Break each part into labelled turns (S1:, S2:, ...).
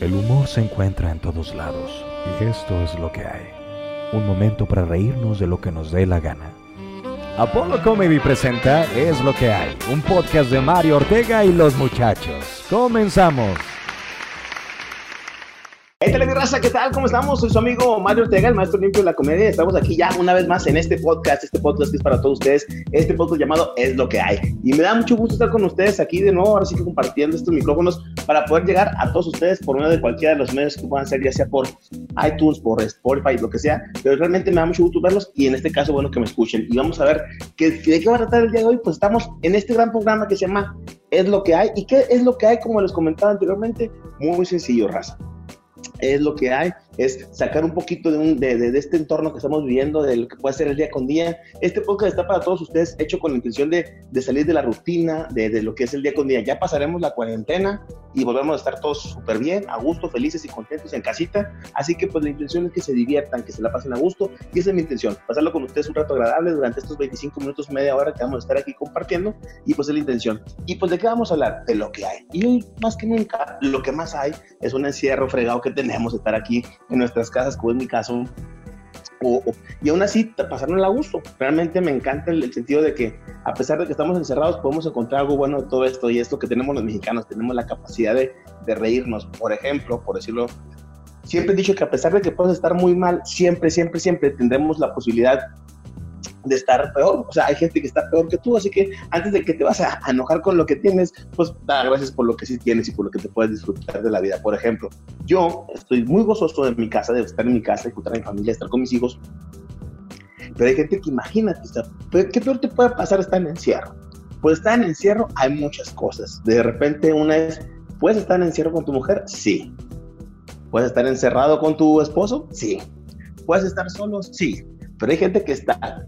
S1: El humor se encuentra en todos lados y esto es lo que hay. Un momento para reírnos de lo que nos dé la gana. Apollo Comedy presenta Es lo que hay, un podcast de Mario Ortega y los muchachos. Comenzamos.
S2: Raza, ¿qué tal? ¿Cómo estamos? Soy su amigo Mario Ortega, el maestro limpio de la comedia. Estamos aquí ya una vez más en este podcast, este podcast que es para todos ustedes, este podcast llamado Es lo que hay. Y me da mucho gusto estar con ustedes aquí de nuevo, ahora sí que compartiendo estos micrófonos para poder llegar a todos ustedes por medio de cualquiera de los medios que puedan ser, ya sea por iTunes, por Spotify, lo que sea. Pero realmente me da mucho gusto verlos y en este caso, bueno, que me escuchen. Y vamos a ver qué, de qué va a tratar el día de hoy. Pues estamos en este gran programa que se llama Es lo que hay. ¿Y qué es lo que hay? Como les comentaba anteriormente, muy sencillo, raza es lo que hay es sacar un poquito de, de, este entorno que estamos viviendo, de lo que puede ser el día con día. Este podcast está para todos ustedes hecho con la intención de, salir de la rutina, de, lo que es el día con día. Ya pasaremos la cuarentena y volvemos a estar todos súper bien, a gusto, felices y contentos en casita. Así que pues la intención es que se diviertan, que se la pasen a gusto y esa es mi intención, pasarlo con ustedes un rato agradable durante estos 25 minutos, media hora que vamos a estar aquí compartiendo y pues es la intención. Y pues de qué vamos a hablar? De lo que hay. Y más que nunca lo que más hay es un encierro fregado que tenemos, estar aquí en nuestras casas, como es mi caso. O, y aún así pasarnos a gusto. Realmente me encanta el, sentido de que a pesar de que estamos encerrados podemos encontrar algo bueno de todo esto y es lo que tenemos los mexicanos, tenemos la capacidad de, de reírnos. Por ejemplo, por decirlo, siempre he dicho que a pesar de que puedas estar muy mal, siempre, siempre, siempre tendremos la posibilidad de estar peor. O sea, hay gente que está peor que tú, así que antes de que te vas a, enojar con lo que tienes, pues da gracias por lo que sí tienes y por lo que te puedes disfrutar de la vida. Por ejemplo, yo estoy muy gozoso de mi casa, de estar en mi casa, de disfrutar a mi familia, de estar con mis hijos. Pero hay gente que imagínate, ¿qué peor te puede pasar estar en encierro? Pues estar en encierro hay muchas cosas. De repente una es, ¿puedes estar en encierro con tu mujer? Sí. ¿Puedes estar encerrado con tu esposo? Sí. ¿Puedes estar solo? Sí. Pero hay gente que está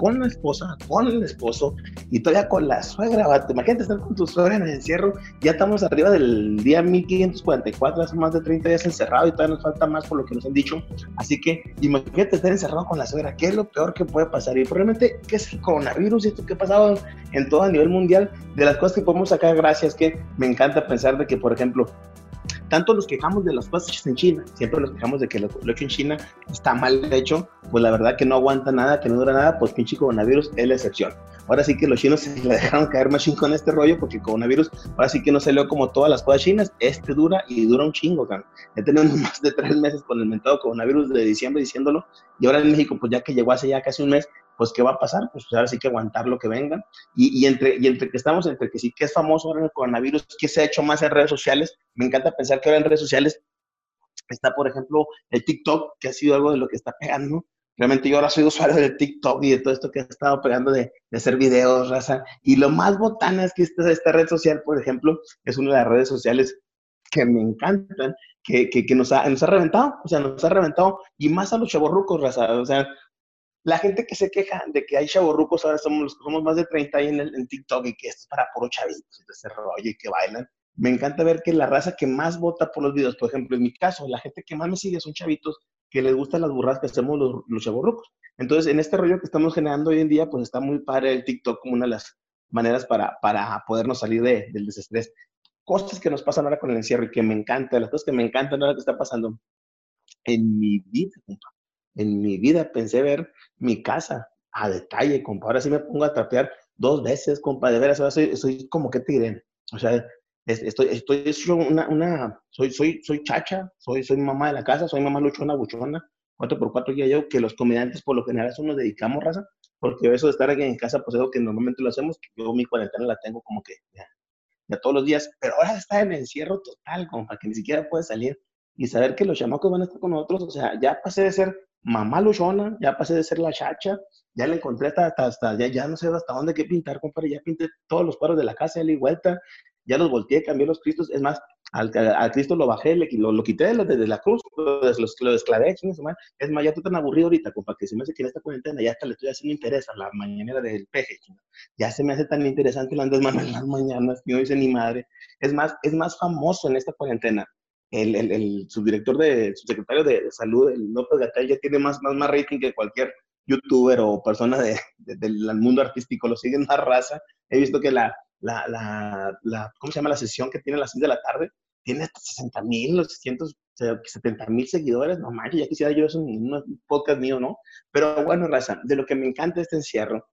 S2: con la esposa, con el esposo y todavía con la suegra. Imagínate estar con tu suegra en el encierro. Ya estamos arriba del día 1544, hace más de 30 días encerrado y todavía nos falta más por lo que nos han dicho. Así que imagínate estar encerrado con la suegra. ¿Qué es lo peor que puede pasar? Y probablemente, ¿qué es el coronavirus y esto que ha pasado en todo a nivel mundial? De las cosas que podemos sacar, gracias, que me encanta pensar de que, por ejemplo, tanto nos quejamos de las cosas hechas en China, siempre nos quejamos de que lo, hecho en China está mal hecho, pues la verdad que no aguanta nada, que no dura nada, pues pinche coronavirus es la excepción. Ahora sí que los chinos se le dejaron caer más con este rollo, porque el coronavirus ahora sí que no salió como todas las cosas chinas, este dura y dura un chingo, Ya tenemos más de tres meses con el mentado coronavirus de diciembre diciéndolo, y ahora en México, pues ya que llegó hace ya casi un mes, pues ¿qué va a pasar? Pues ahora sí que aguantar lo que venga. Y, entre, y entre que estamos, entre que sí que es famoso ahora el coronavirus, que se ha hecho más en redes sociales, me encanta pensar que ahora en redes sociales está, por ejemplo, el TikTok, que ha sido algo de lo que está pegando. Realmente yo ahora soy usuario de TikTok y de todo esto que ha estado pegando de, de hacer videos, raza. Y lo más botana es que esta, esta red social, por ejemplo, es una de las redes sociales que me encantan, que, que, que nos, ha, nos ha reventado, o sea, nos ha reventado, y más a los chavorrucos, raza, o sea, la gente que se queja de que hay chavorrucos, ahora somos somos más de 30 ahí en, el, TikTok y que esto es para puro chavitos ese rollo y que bailan. Me encanta ver que la raza que más vota por los videos, por ejemplo, en mi caso, la gente que más me sigue son chavitos que les gustan las burradas que hacemos los, los chavorrucos. Entonces, en este rollo que estamos generando hoy en día, pues está muy padre el TikTok como una de las maneras para, para podernos salir de, del desestrés. Cosas que nos pasan ahora con el encierro y que me encantan, las cosas que me encantan ahora que está pasando en mi vida, en mi vida pensé ver mi casa a detalle, compa. Ahora sí me pongo a trapear dos veces, compa, de veras, ahora soy, soy como que diré. O sea, estoy, estoy una, una, soy, soy, soy chacha, soy, soy mamá de la casa, soy mamá luchona, buchona, cuatro por cuatro ya yo, que los comediantes por lo general eso nos dedicamos, raza, porque eso de estar aquí en casa, pues es algo que normalmente lo hacemos, yo mi cuarentena la tengo como que ya, ya todos los días, pero ahora está en encierro total, compa, que ni siquiera puede salir y saber que los chamacos van a estar con nosotros, o sea, ya pasé de ser mamá luchona, ya pasé de ser la chacha, ya le encontré hasta, hasta, ya, ya no sé hasta dónde qué pintar, compadre, ya pinté todos los cuadros de la casa, le vuelta, ya los volteé, cambié los cristos, es más, al, al Cristo lo bajé, le, lo, lo quité desde la cruz, lo, lo, lo desclavé, es más, ya estoy tan aburrido ahorita, compa, que se me hace que en esta cuarentena ya hasta le estoy haciendo interés a la mañanera del peje, ya se me hace tan interesante el Andrés Manuel en las mañanas, que no dice ni madre, es más, es más famoso en esta cuarentena el, el, el subdirector de, subsecretario de, de salud, el López Gatel, ya tiene más, más, más rating que cualquier youtuber o persona de, del mundo artístico, lo siguen más raza. He visto que la, la, la, la, ¿cómo se llama? La sesión que tiene a las 6 de la tarde, tiene hasta 60 mil, los 170 mil seguidores, no manches, ya quisiera yo eso en un podcast mío, ¿no? Pero bueno, Raza, de lo que me encanta este encierro,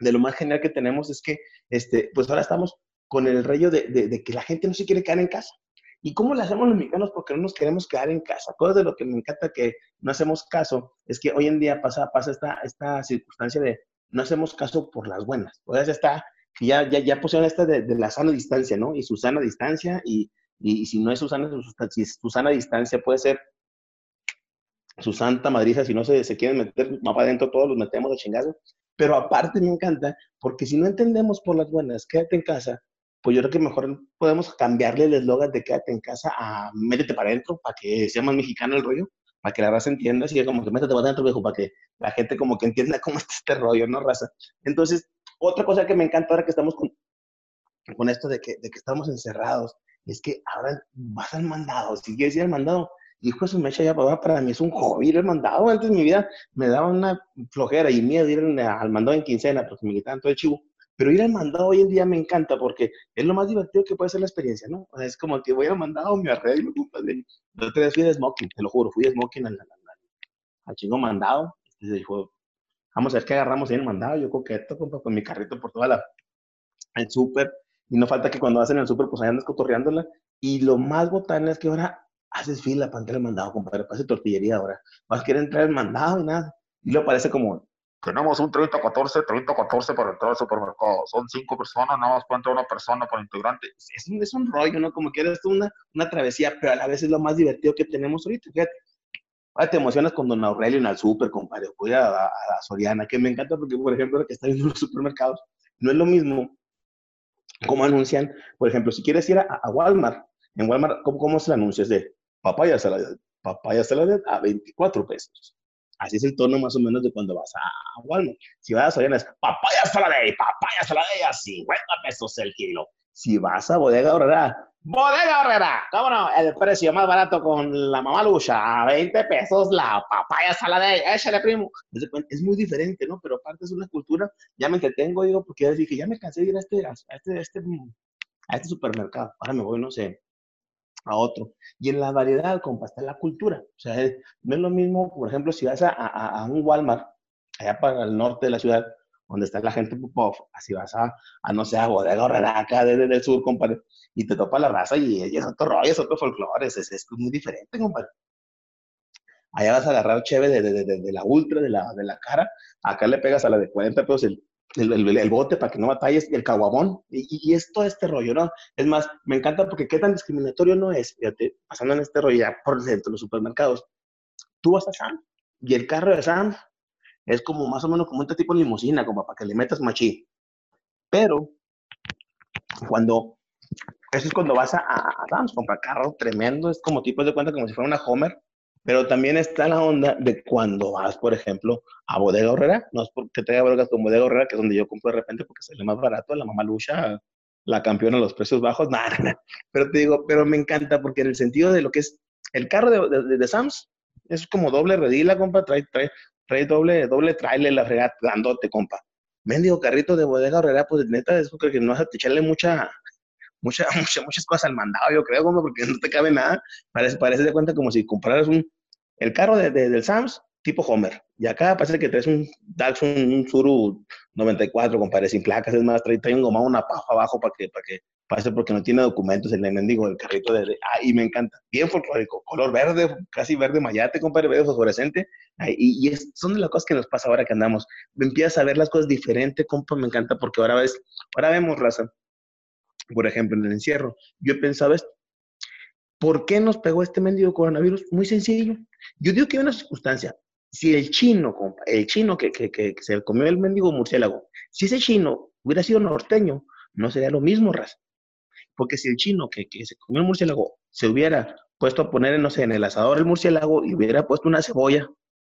S2: de lo más genial que tenemos es que, este, pues ahora estamos con el rollo de, de, que la gente no se quiere quedar en casa. ¿Y cómo le hacemos los mexicanos? Porque no nos queremos quedar en casa. Cosas de lo que me encanta que no hacemos caso es que hoy en día pasa, pasa esta, esta circunstancia de no hacemos caso por las buenas. O sea, está, ya, ya, ya pusieron esta de, de, la sana distancia, ¿no? Y su sana distancia, y, y, si no es su sana, si su sana distancia puede ser su santa madriza, si no se, se quieren meter más adentro, todos los metemos de chingado. Pero aparte me encanta, porque si no entendemos por las buenas, quédate en casa, pues yo creo que mejor podemos cambiarle el eslogan de quédate en casa a métete para adentro, para que sea más mexicano el rollo, para que la raza entienda, así como que métete para adentro, viejo, para que la gente como que entienda cómo está este rollo, ¿no, raza? Entonces, otra cosa que me encanta ahora que estamos con, con esto de que, de que estamos encerrados, es que ahora vas al mandado, si quieres ir al mandado, hijo de su mecha ya para, para mí es un hobby ir al mandado, antes de mi vida me daba una flojera y miedo ir al mandado en quincena porque me quitaban todo el chivo, pero ir al mandado hoy en día me encanta porque es lo más divertido que puede ser la experiencia, ¿no? O sea, es como que voy al mandado, me arreglo, compadre. La otra vez fui de smoking, te lo juro, fui de smoking al, al, al chingo mandado. Y dijo, vamos a ver qué agarramos ahí en el mandado. Yo coqueto, compa, con mi carrito por toda la, el súper. Y no falta que cuando vas en el súper, pues ahí andas cotorreándola. Y lo más botana es que ahora haces fila para entrar al mandado, compadre. Pase tortillería ahora. Vas a querer entrar al mandado y nada. Y luego parece como,
S3: tenemos un 30-14, 30-14 para entrar al supermercado. Son cinco personas, nada más puede una persona por integrante.
S2: Es un, es un rollo, ¿no? Como que eres una, una travesía, pero a la vez es lo más divertido que tenemos ahorita. Fíjate. Ahora te emocionas con Don Aurelio en el súper, compadre. Voy a, a, a, Soriana, que me encanta porque, por ejemplo, que está viendo los supermercados, no es lo mismo como anuncian, por ejemplo, si quieres ir a, a Walmart, en Walmart, ¿cómo, cómo se anuncia? Es de papaya salada, papaya salada a 24 pesos Así es el tono más o menos de cuando vas a Walmart. Si vas a Soriana papaya saladey, papaya saladey a 50 pesos el kilo. Si vas a Bodega Horrera, Bodega Horrera, ¿cómo no? El precio más barato con la mamá lucha, a 20 pesos la papaya saladey, échale primo. Es muy diferente, ¿no? Pero aparte es una cultura, ya me entretengo, digo, porque ya dije, ya me cansé de ir a este, a este, a este, a este supermercado. Ahora me voy, no sé, a otro. Y en la variedad, compa, está la cultura. O sea, no es lo mismo, por ejemplo, si vas a, a, un Walmart, allá para el norte de la ciudad, donde está la gente así vas a, a, no sé, a Bodega Horrera, acá desde el sur, compadre, y te topa la raza y, y es otro rollo, es otro folclore, es, es, es, muy diferente, compadre. Allá vas a agarrar chévere de, de, de, de, la ultra, de la, de la cara, acá le pegas a la de 40 pesos el, el, el, el, bote para que no batalles, el caguabón, y, y, es todo este rollo, ¿no? Es más, me encanta porque qué tan discriminatorio no es, fíjate, pasando en este rollo ya por dentro de los supermercados. Tú vas a Sam, y el carro de Sam es como más o menos como este tipo de limusina, como para que le metas machí. Pero, cuando, eso es cuando vas a, a, a Sam's, compra carro tremendo, es como tipo de cuenta como si fuera una Homer, pero también está la onda de cuando vas, por ejemplo, a Bodega Horrera. No es porque te haga con Bodega Horrera, que es donde yo compro de repente porque sale más barato. La mamá lucha, la campeona a los precios bajos. Nada. Pero te digo, pero me encanta porque en el sentido de lo que es el carro de, de, de Sams, es como doble redila, compa. Trae, trae, trae doble, doble trailer, la fregada, dándote, compa. Mendigo carrito de Bodega Horrera, pues neta, es porque no vas a echarle mucha, mucha, mucha, muchas cosas al mandado, yo creo, como porque no te cabe nada. Parece, parece de cuenta como si compraras un, el carro de, de, del Sams, tipo Homer. Y acá parece que traes un Datsun, un Suru 94, compadre, sin placas, es más, trae, trae un gomado, una paja abajo para que, para que, parece porque no tiene documentos el mendigo, el carrito de, ah, y me encanta, bien folclórico, color verde, casi verde mayate, compadre, verde fosforescente, y, y es, son de las cosas que nos pasa ahora que andamos, empiezas a ver las cosas diferente, compa, me encanta, porque ahora ves, ahora vemos raza, por ejemplo, en el encierro, yo pensaba esto, ¿por qué nos pegó este mendigo coronavirus? Muy sencillo, yo digo que hay una circunstancia. Si el chino, el chino que, se comió el mendigo murciélago, si ese chino hubiera sido norteño, no sería lo mismo, raza. Porque si el chino que, se comió el murciélago se hubiera puesto a poner, en el asador el murciélago y hubiera puesto una cebolla,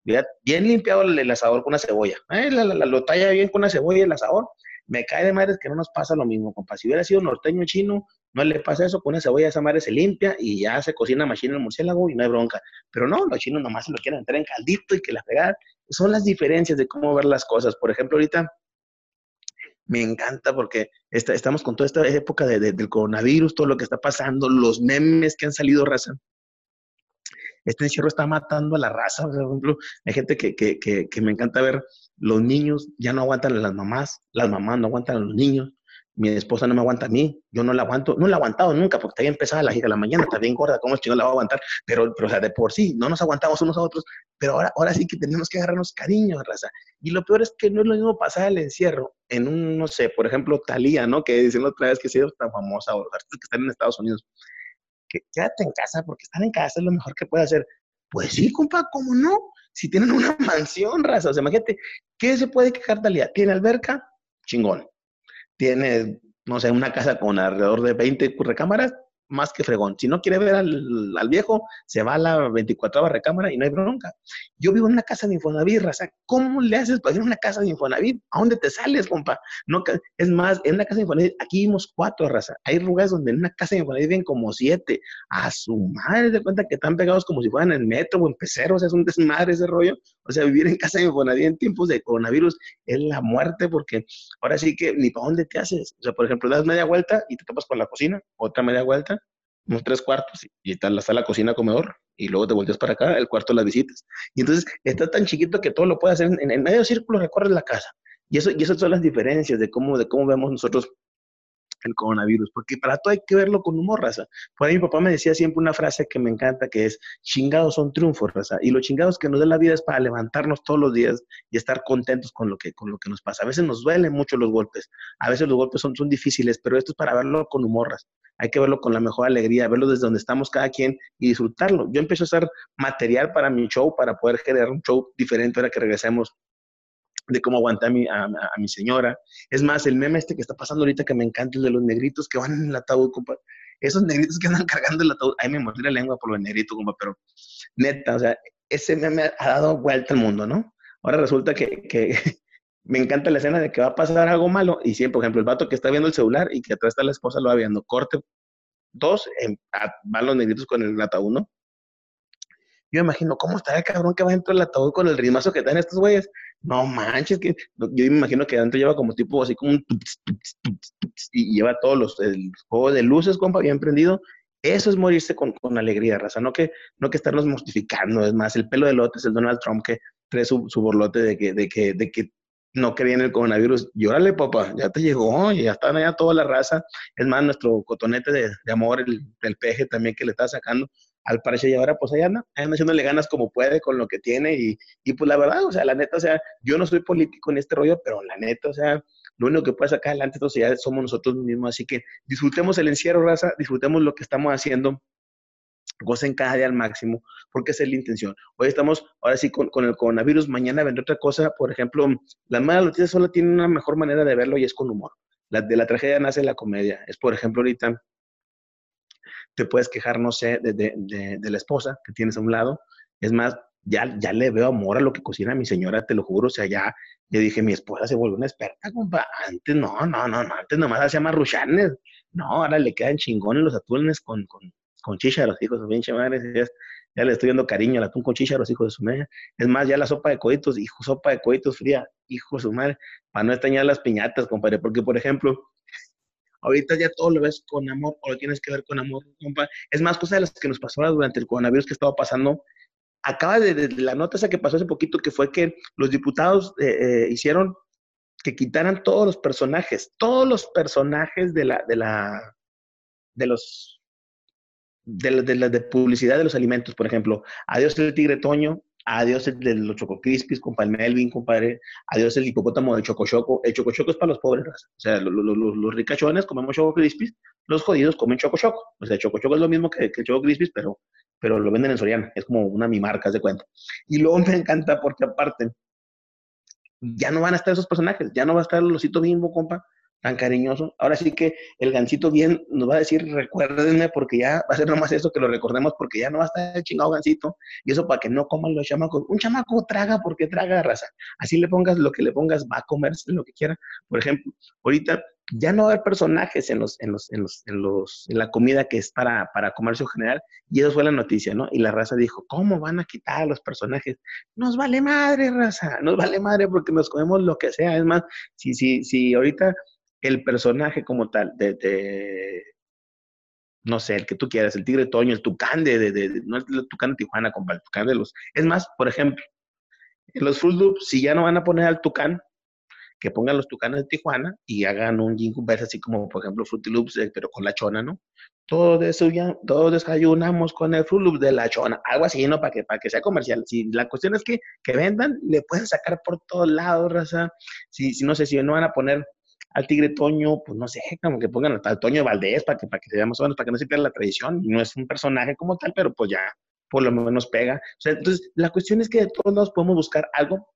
S2: hubiera bien limpiado el, asador con una cebolla, ¿eh? la, lo talla bien con una cebolla el asador, me cae de madres que no nos pasa lo mismo, compa. Si hubiera sido norteño chino, no le pasa eso, con esa cebolla esa madre se limpia y ya se cocina machina el murciélago y no hay bronca. Pero no, los chinos nomás se lo quieren entrar en caldito y que la pegar. Son las diferencias de cómo ver las cosas. Por ejemplo, ahorita me encanta porque estamos con toda esta época del coronavirus, todo lo que está pasando, los memes que han salido, raza. Este encierro está matando a la raza. Por ejemplo, hay gente que me encanta ver, los niños ya no aguantan a las mamás, las mamás no aguantan a los niños, mi esposa no me aguanta a mí, yo no la aguanto, no la he aguantado nunca, porque está bien pesada la hija de la mañana, está bien gorda, ¿cómo el chino la va a aguantar? Pero, pero, o sea, de por sí, no nos aguantamos unos a otros, pero ahora, ahora sí que tenemos que agarrarnos cariño, raza. Y lo peor es que no es lo mismo pasar el encierro en un, no sé, por ejemplo, Talía, ¿no? Que dicen otra vez que sido tan famosa, o los artistas que están en Estados Unidos, quédate en casa, porque estar en casa es lo mejor que puede hacer. Pues sí, compa, ¿cómo no? Si tienen una mansión, raza, o sea, imagínate, ¿qué se puede quejar Talía? ¿Tiene alberca? Chingón tiene, no sé, una casa con alrededor de 20 recámaras, más que fregón. Si no quiere ver al, viejo, se va a la 24 recámara y no hay bronca. Yo vivo en una casa de Infonavit, raza. ¿Cómo le haces para ir a una casa de Infonavit? ¿A dónde te sales, compa? No, es más, en una casa de Infonavit, aquí vimos cuatro, raza. Hay lugares donde en una casa de Infonavit viven como siete. A su madre de cuenta que están pegados como si fueran en metro o en pecero. O sea, es un desmadre ese rollo. O sea, vivir en casa de Infonavit en tiempos de coronavirus es la muerte porque ahora sí que ni para dónde te haces. O sea, por ejemplo, das media vuelta y te topas con la cocina, otra media vuelta unos tres cuartos y está la sala, cocina, comedor, y luego te volteas para acá, el cuarto de las visitas. Y entonces está tan chiquito que todo lo puedes hacer en, el medio círculo, recorres la casa. Y eso, y esas son las diferencias de cómo, de cómo vemos nosotros el coronavirus, porque para todo hay que verlo con humor, raza. Por ahí mi papá me decía siempre una frase que me encanta, que es, chingados son triunfos, raza. Y los chingados que nos da la vida es para levantarnos todos los días y estar contentos con lo que, con lo que nos pasa. A veces nos duelen mucho los golpes, a veces los golpes son, son difíciles, pero esto es para verlo con humor, raza. Hay que verlo con la mejor alegría, verlo desde donde estamos cada quien y disfrutarlo. Yo empiezo a hacer material para mi show, para poder generar un show diferente ahora que regresemos de cómo aguantar a mi, a, mi señora. Es más, el meme este que está pasando ahorita que me encanta, el de los negritos que van en el ataúd, compa. Esos negritos que andan cargando el ataúd, ahí me mordí la lengua por los negritos, compa, pero neta, o sea, ese meme ha dado vuelta al mundo, ¿no? Ahora resulta que, que me encanta la escena de que va a pasar algo malo y siempre, por ejemplo, el vato que está viendo el celular y que atrás está la esposa lo va viendo, corte dos, van los negritos con el ataúd, ¿no? Yo me imagino, ¿cómo está el cabrón que va dentro del ataúd con el ritmazo que dan estos güeyes? No manches, que yo me imagino que adentro lleva como tipo así como un y lleva todos los el juego de luces, compa, bien prendido. Eso es morirse con, con, alegría, raza, no que, no que estarnos mortificando. Es más, el pelo de lote es el Donald Trump que trae su, borlote de que, de, que, de que no quería en el coronavirus. Llórale, papá, ya te llegó, y ya están allá toda la raza. Es más, nuestro cotonete de, amor, el, peje también que le está sacando, al parecer y ahora pues ahí anda, ahí anda haciéndole ganas como puede con lo que tiene y, y, pues la verdad, o sea, la neta, o sea, yo no soy político en este rollo, pero la neta, o sea, lo único que puede sacar adelante esta sociedad somos nosotros mismos, así que disfrutemos el encierro, raza, disfrutemos lo que estamos haciendo, gocen cada día al máximo, porque esa es la intención. Hoy estamos, ahora sí, con, con el coronavirus, mañana vendrá otra cosa, por ejemplo, la mala noticia solo tiene una mejor manera de verlo y es con humor. La, de la tragedia nace la comedia. Es, por ejemplo, ahorita te puedes quejar, no sé, de, de, de, la esposa que tienes a un lado. Es más, ya, ya le veo amor a lo que cocina mi señora, te lo juro. O sea, ya le dije, mi esposa se volvió una experta, compa. Antes no, no, no, no, antes nomás hacía marruchanes. No, ahora le quedan chingones los atunes con, con, con chícharos, hijos de su pinche madre. Ya, le estoy dando cariño al atún con chícharos, hijos de su madre. Es más, ya la sopa de coditos, hijo, sopa de coditos fría, hijo de su madre, para no extrañar las piñatas, compadre. Porque, por ejemplo, Ahorita ya todo lo ves con amor o lo tienes que ver con amor, compa. Es más, cosa de las que nos pasó durante el coronavirus que estaba pasando. Acaba de, la nota esa que pasó hace poquito, que fue que los diputados eh, eh, hicieron que quitaran todos los personajes, todos los personajes de la, de la, de los, de la de publicidad de los alimentos, por ejemplo, adiós el tigre Toño, Adiós el de los Choco Crispis, compa el Melvin, compadre. Adiós el hipopótamo de Choco Choco. El Choco Choco es para los pobres, o sea, los, los, los, ricachones comemos Choco Crispis, los jodidos comen Choco Choco. O sea, Choco Choco es lo mismo que, que Crispis, pero, pero lo venden en Soriana. Es como una mi marca, de cuenta. Y luego me encanta porque aparte, ya no van a estar esos personajes, ya no va a estar el osito bimbo, compa, tan cariñoso. Ahora sí que el gancito bien nos va a decir, recuérdenme, porque ya va a ser nomás eso, que lo recordemos, porque ya no va a estar el chingado gancito. Y eso para que no coman los chamacos. Un chamaco traga porque traga raza. Así le pongas lo que le pongas, va a comerse lo que quiera. Por ejemplo, ahorita ya no va a haber personajes en los, en los, en los, en los, en la comida que es para, para comercio general, y eso fue la noticia, ¿no? Y la raza dijo, ¿cómo van a quitar a los personajes? Nos vale madre, raza, nos vale madre porque nos comemos lo que sea. Es más, si, si, si ahorita el personaje como tal, de, no sé, el que tú quieras, el tigre Toño, el tucán de, de, no es el tucán de Tijuana, compa, el tucán de los... Es más, por ejemplo, los Fruit Loops, si ya no van a poner al tucán, que pongan los tucanes de Tijuana y hagan un jingle así como, por ejemplo, Fruity Loops, eh, pero con la chona, ¿no? Todos, todos desayunamos con el Fruit Loops de la chona, algo así, ¿no? Para que, para que sea comercial. Si la cuestión es que, que vendan, le pueden sacar por todos lados, raza. Si, si no sé, si no van a poner al Tigre Toño, pues no sé, como que pongan al Toño Valdés para que, para que se vea más o menos, para que no se pierda la tradición. No es un personaje como tal, pero pues ya por lo menos pega. O sea, entonces, la cuestión es que de todos lados podemos buscar algo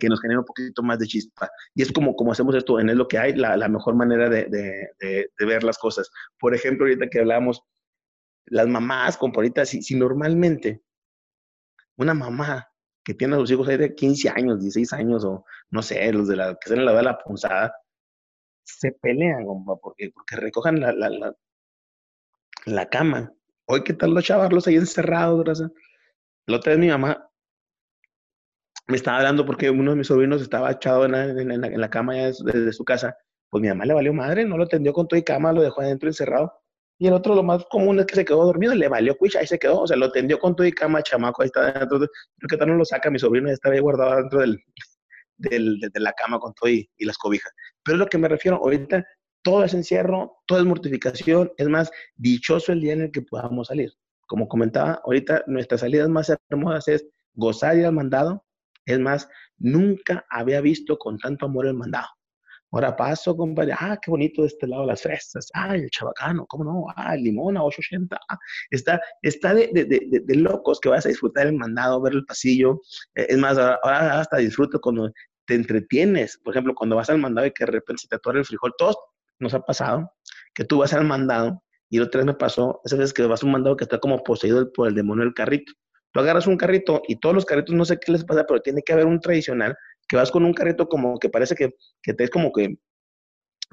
S2: que nos genere un poquito más de chispa. Y es como, como hacemos esto en Es lo que hay, la, mejor manera de, de, de, ver las cosas. Por ejemplo, ahorita que hablábamos, las mamás, como ahorita, si, si normalmente una mamá que tiene a sus hijos ahí de 15 años, 16 años, o no sé, los de la que están en la de la punzada, se pelean, porque, porque recojan la, la, la, la cama. Hoy, ¿qué tal los chavarlos ahí encerrados? La otra vez mi mamá me estaba hablando porque uno de mis sobrinos estaba echado en la, en la, cama ya desde su casa. Pues mi mamá le valió madre, no lo tendió con todo y cama, lo dejó adentro encerrado. Y el otro, lo más común es que se quedó dormido, le valió cuicha, ahí se quedó, o sea, lo tendió con todo y cama, chamaco, ahí está dentro. Creo que tal no lo saca, mi sobrino ya estaba ahí guardado dentro del, del, de, la cama con todo y, y las cobijas. Pero es lo que me refiero, ahorita todo es encierro, todo es mortificación, es más, dichoso el día en el que podamos salir. Como comentaba, ahorita nuestras salidas más hermosas es gozar y al mandado, es más, nunca había visto con tanto amor el mandado. Ahora paso, compadre, ah, qué bonito de este lado las fresas, ah, el chabacano, ¿cómo no? Ah, el limón a 880, ah, está, está de, de, de, de, locos que vas a disfrutar el mandado, ver el pasillo. Eh, es más, ahora, hasta disfruto cuando te entretienes, por ejemplo, cuando vas al mandado y que de repente se te atora el frijol, todos nos ha pasado, que tú vas al mandado y otra vez me pasó, esas veces que vas a un mandado que está como poseído por el demonio del carrito. Tú agarras un carrito y todos los carritos, no sé qué les pasa, pero tiene que haber un tradicional que vas con un carrito como que parece que, que te es como que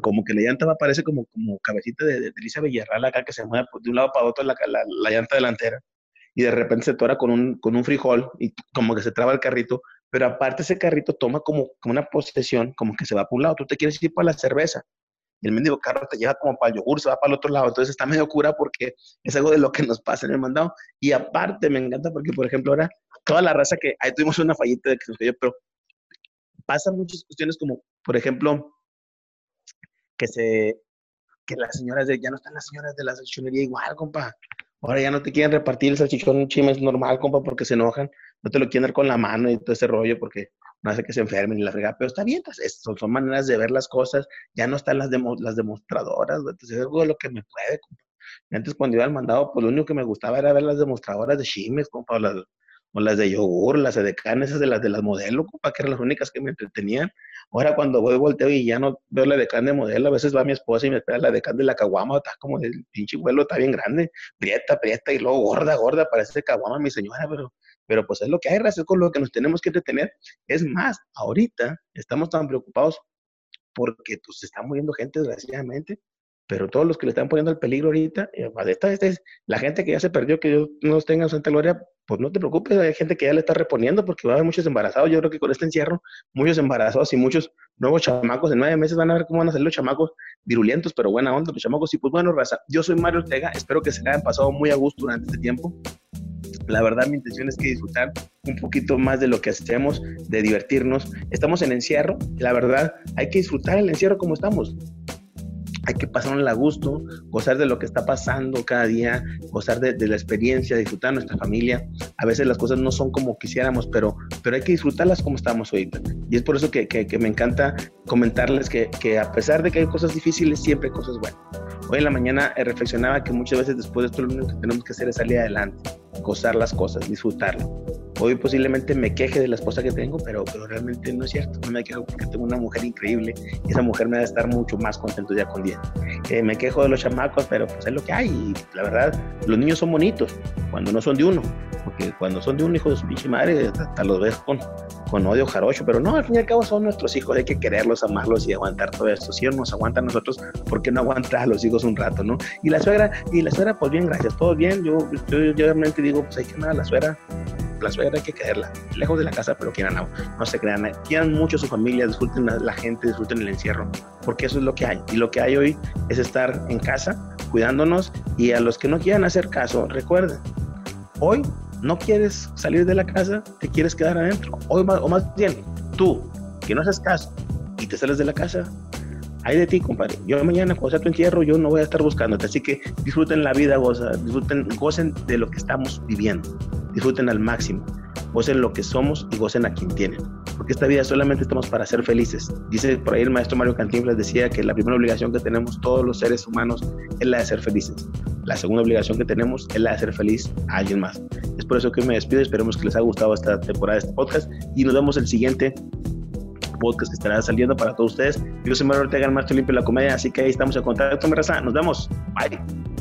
S2: como que la llanta va, parece como, como cabecita de, de Elisa Villarreal acá que se mueve de un lado para otro la, la, la, llanta delantera y de repente se tora con un, con un frijol y como que se traba el carrito, pero aparte ese carrito toma como, como una posesión, como que se va para un lado, tú te quieres ir para la cerveza y el mendigo carro te lleva como para el yogur, se va para el otro lado. Entonces está medio cura porque es algo de lo que nos pasa en el mandado. Y aparte me encanta porque, por ejemplo, ahora toda la raza que ahí tuvimos una fallita de que nos cayó, pero pasan muchas cuestiones como, por ejemplo, que se que las señoras de, ya no están las señoras de la salchichonería igual, compa. Ahora ya no te quieren repartir el salchichón es normal, compa, porque se enojan. No te lo quieren dar con la mano y todo ese rollo porque no hace que se enfermen y la regada, pero está bien, pues, son, son, maneras de ver las cosas, ya no están las, demo, las demostradoras, entonces es algo de lo que me puede, compa. Antes cuando iba al mandado, pues lo único que me gustaba era ver las demostradoras de chimes, compa, o las, o las de yogur, las de esas de las de las modelo, compa, que eran las únicas que me entretenían. Ahora cuando voy volteo y ya no veo la decán de modelo, a veces va mi esposa y me espera la decán de la caguama, está como el pinche vuelo, está bien grande, prieta, prieta, y luego gorda, gorda, parece caguama mi señora, pero pero pues es lo que hay, es con lo que nos tenemos que detener. Es más, ahorita estamos tan preocupados porque pues se está muriendo gente desgraciadamente, pero todos los que le están poniendo el peligro ahorita, eh, esta, esta es la gente que ya se perdió, que Dios no tenga Santa Gloria, pues no te preocupes, hay gente que ya le está reponiendo porque va a haber muchos embarazados. Yo creo que con este encierro, muchos embarazados y muchos nuevos chamacos en nueve meses van a ver cómo van a salir los chamacos virulentos, pero buena onda, los chamacos. Y pues bueno, raza, yo soy Mario Ortega, espero que se hayan pasado muy a gusto durante este tiempo la verdad mi intención es que disfrutar un poquito más de lo que hacemos, de divertirnos. Estamos en encierro, la verdad hay que disfrutar el encierro como estamos. Hay que pasarnos a gusto, gozar de lo que está pasando cada día, gozar de, la experiencia, disfrutar nuestra familia. A veces las cosas no son como quisiéramos, pero, pero hay que disfrutarlas como estamos hoy. Y es por eso que, que, me encanta comentarles que, que a pesar de que hay cosas difíciles, siempre hay cosas buenas. Hoy en la mañana reflexionaba que muchas veces después de esto lo único que tenemos que hacer es salir adelante gozar las cosas, disfrutarlo. Hoy posiblemente me queje de la esposa que tengo, pero, pero realmente no es cierto. No me quejo porque tengo una mujer increíble y esa mujer me va a estar mucho más contento ya con día. Eh, me quejo de los chamacos, pero pues es lo que hay. Y la verdad, los niños son bonitos cuando no son de uno. Porque cuando son de un hijo de su pinche madre, hasta los ves con, con odio jarocho, pero no, al fin y al cabo son nuestros hijos, hay que quererlos, amarlos y aguantar todo esto. Si ellos nos aguantan nosotros, ¿por qué no aguantar a los hijos un rato, no? Y la suegra, y la suegra, pues bien, gracias, todo bien. Yo, yo, yo realmente digo, pues hay que nada, la suegra, la suegra hay que quererla, lejos de la casa, pero quieran, no, no se crean, quieran mucho a su familia, disfruten la gente, disfruten el encierro, porque eso es lo que hay. Y lo que hay hoy es estar en casa, cuidándonos, y a los que no quieran hacer caso, recuerden, hoy no quieres salir de la casa, te quieres quedar adentro. Hoy, o más bien, tú, que no haces caso y te sales de la casa, hay de ti, compadre. Yo mañana, cuando sea tu entierro, yo no voy a estar buscándote. Así que disfruten la vida, goza, disfruten, gocen de lo que estamos viviendo. Disfruten al máximo. Gocen lo que somos y gocen a quien tienen. Porque esta vida solamente estamos para ser felices. Dice por ahí el maestro Mario Cantinflas decía que la primera obligación que tenemos todos los seres humanos es la de ser felices. La segunda obligación que tenemos es la de ser feliz a alguien más. Es por eso que me despido. Esperemos que les haya gustado esta temporada de este podcast y nos vemos el siguiente podcast que estará saliendo para todos ustedes. Yo soy Mario Ortega, el maestro limpio la comedia, así que ahí estamos en contacto, mi raza. Nos vemos. Bye.